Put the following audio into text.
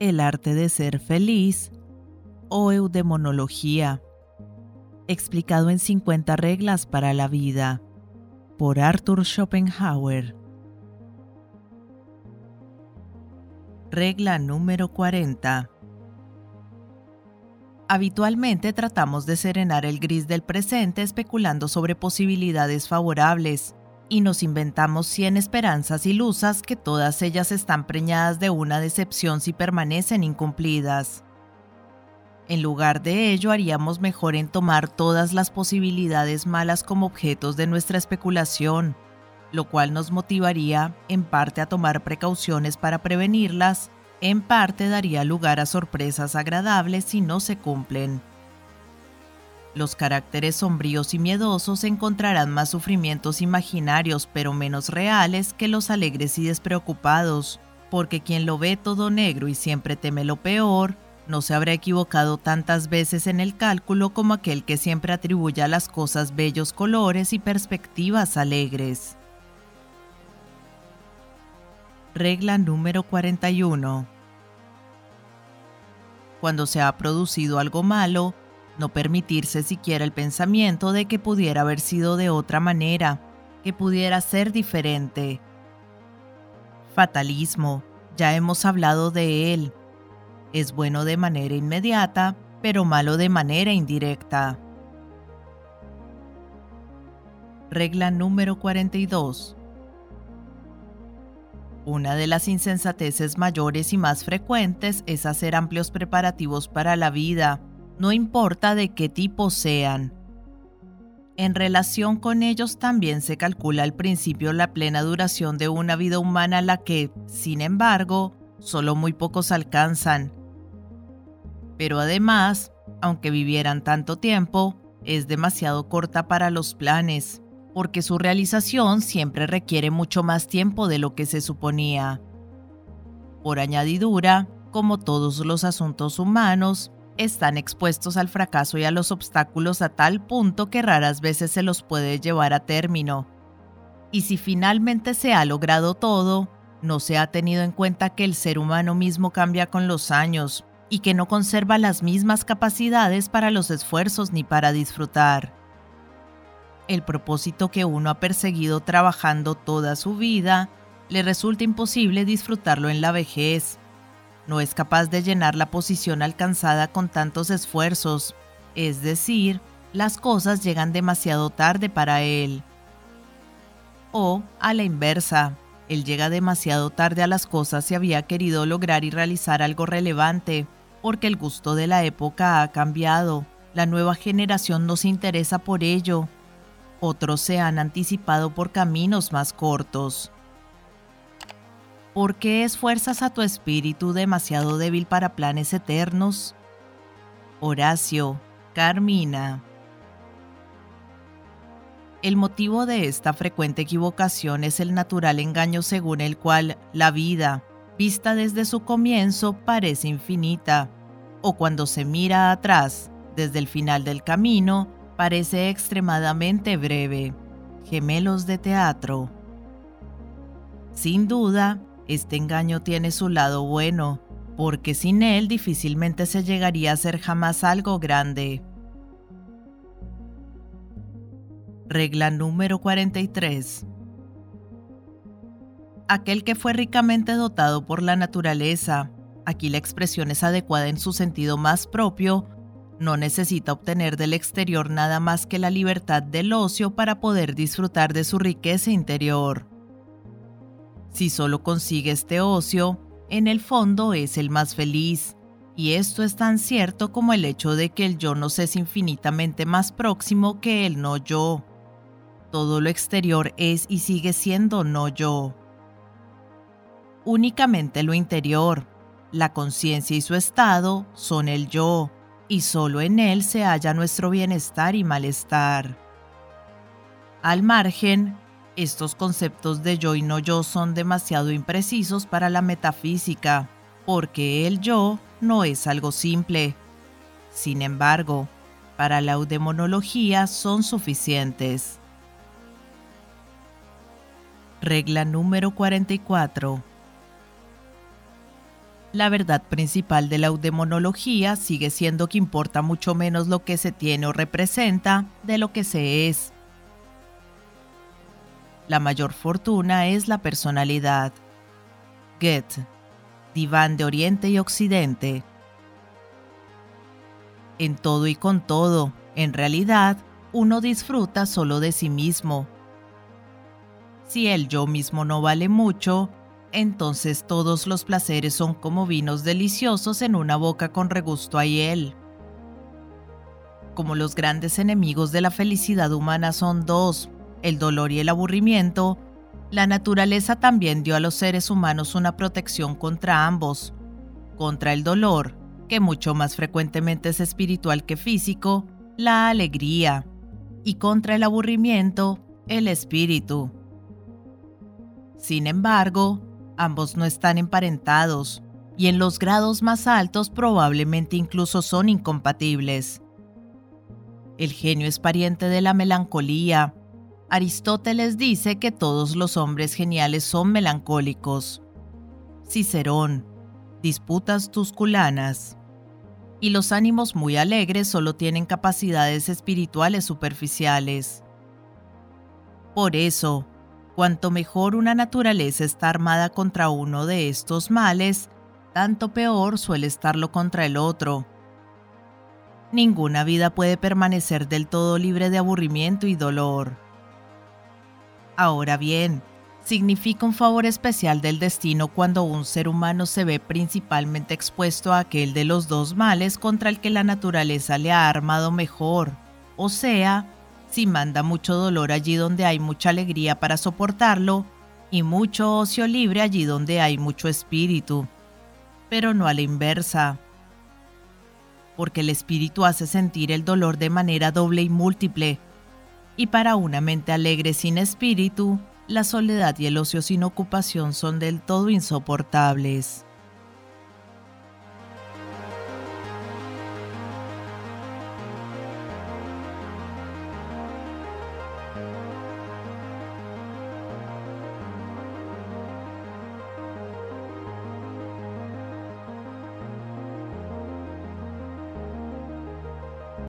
El arte de ser feliz o eudemonología, explicado en 50 reglas para la vida, por Arthur Schopenhauer. Regla número 40. Habitualmente tratamos de serenar el gris del presente especulando sobre posibilidades favorables, y nos inventamos cien esperanzas ilusas que todas ellas están preñadas de una decepción si permanecen incumplidas. En lugar de ello, haríamos mejor en tomar todas las posibilidades malas como objetos de nuestra especulación, lo cual nos motivaría en parte a tomar precauciones para prevenirlas en parte daría lugar a sorpresas agradables si no se cumplen. Los caracteres sombríos y miedosos encontrarán más sufrimientos imaginarios pero menos reales que los alegres y despreocupados, porque quien lo ve todo negro y siempre teme lo peor, no se habrá equivocado tantas veces en el cálculo como aquel que siempre atribuye a las cosas bellos colores y perspectivas alegres. Regla número 41. Cuando se ha producido algo malo, no permitirse siquiera el pensamiento de que pudiera haber sido de otra manera, que pudiera ser diferente. Fatalismo, ya hemos hablado de él. Es bueno de manera inmediata, pero malo de manera indirecta. Regla número 42. Una de las insensateces mayores y más frecuentes es hacer amplios preparativos para la vida, no importa de qué tipo sean. En relación con ellos también se calcula al principio la plena duración de una vida humana a la que, sin embargo, solo muy pocos alcanzan. Pero además, aunque vivieran tanto tiempo, es demasiado corta para los planes porque su realización siempre requiere mucho más tiempo de lo que se suponía. Por añadidura, como todos los asuntos humanos, están expuestos al fracaso y a los obstáculos a tal punto que raras veces se los puede llevar a término. Y si finalmente se ha logrado todo, no se ha tenido en cuenta que el ser humano mismo cambia con los años y que no conserva las mismas capacidades para los esfuerzos ni para disfrutar el propósito que uno ha perseguido trabajando toda su vida, le resulta imposible disfrutarlo en la vejez. No es capaz de llenar la posición alcanzada con tantos esfuerzos, es decir, las cosas llegan demasiado tarde para él. O, a la inversa, él llega demasiado tarde a las cosas si había querido lograr y realizar algo relevante, porque el gusto de la época ha cambiado, la nueva generación no se interesa por ello, otros se han anticipado por caminos más cortos. ¿Por qué esfuerzas a tu espíritu demasiado débil para planes eternos? Horacio, Carmina. El motivo de esta frecuente equivocación es el natural engaño según el cual la vida, vista desde su comienzo, parece infinita, o cuando se mira atrás, desde el final del camino, parece extremadamente breve. Gemelos de teatro. Sin duda, este engaño tiene su lado bueno, porque sin él difícilmente se llegaría a ser jamás algo grande. Regla número 43. Aquel que fue ricamente dotado por la naturaleza, aquí la expresión es adecuada en su sentido más propio, no necesita obtener del exterior nada más que la libertad del ocio para poder disfrutar de su riqueza interior. Si solo consigue este ocio, en el fondo es el más feliz, y esto es tan cierto como el hecho de que el yo nos es infinitamente más próximo que el no yo. Todo lo exterior es y sigue siendo no yo. Únicamente lo interior, la conciencia y su estado son el yo y solo en él se halla nuestro bienestar y malestar. Al margen, estos conceptos de yo y no yo son demasiado imprecisos para la metafísica, porque el yo no es algo simple. Sin embargo, para la eudemonología son suficientes. Regla número 44. la verdad principal de la eudemonología sigue siendo que importa mucho menos lo que se tiene o representa de lo que se es. La mayor fortuna es la personalidad. Goethe, Diván de Oriente y Occidente. En todo y con todo, en realidad, uno disfruta solo de sí mismo. Si el yo mismo no vale mucho, entonces todos los placeres son como vinos deliciosos en una boca con regusto a hiel. Como los grandes enemigos de la felicidad humana son dos, el dolor y el aburrimiento, la naturaleza también dio a los seres humanos una protección contra ambos, contra el dolor, que mucho más frecuentemente es espiritual que físico, la alegría, y contra el aburrimiento, el espíritu. Sin embargo, ambos no están emparentados, y en los grados más altos probablemente incluso son incompatibles. El genio es pariente de la melancolía. Aristóteles dice que todos los hombres geniales son melancólicos. Cicerón, disputas tusculanas. Y los ánimos muy alegres solo tienen capacidades espirituales superficiales. Por eso, Cuanto mejor una naturaleza está armada contra uno de estos males, tanto peor suele estarlo contra el otro. Ninguna vida puede permanecer del todo libre de aburrimiento y dolor. Ahora bien, significa un favor especial del destino cuando un ser humano se ve principalmente expuesto a aquel de los dos males contra el que la naturaleza le ha armado mejor, o sea, si manda mucho dolor allí donde hay mucha alegría para soportarlo y mucho ocio libre allí donde hay mucho espíritu, pero no a la inversa, porque el espíritu hace sentir el dolor de manera doble y múltiple, y para una mente alegre sin espíritu, la soledad y el ocio sin ocupación son del todo insoportables.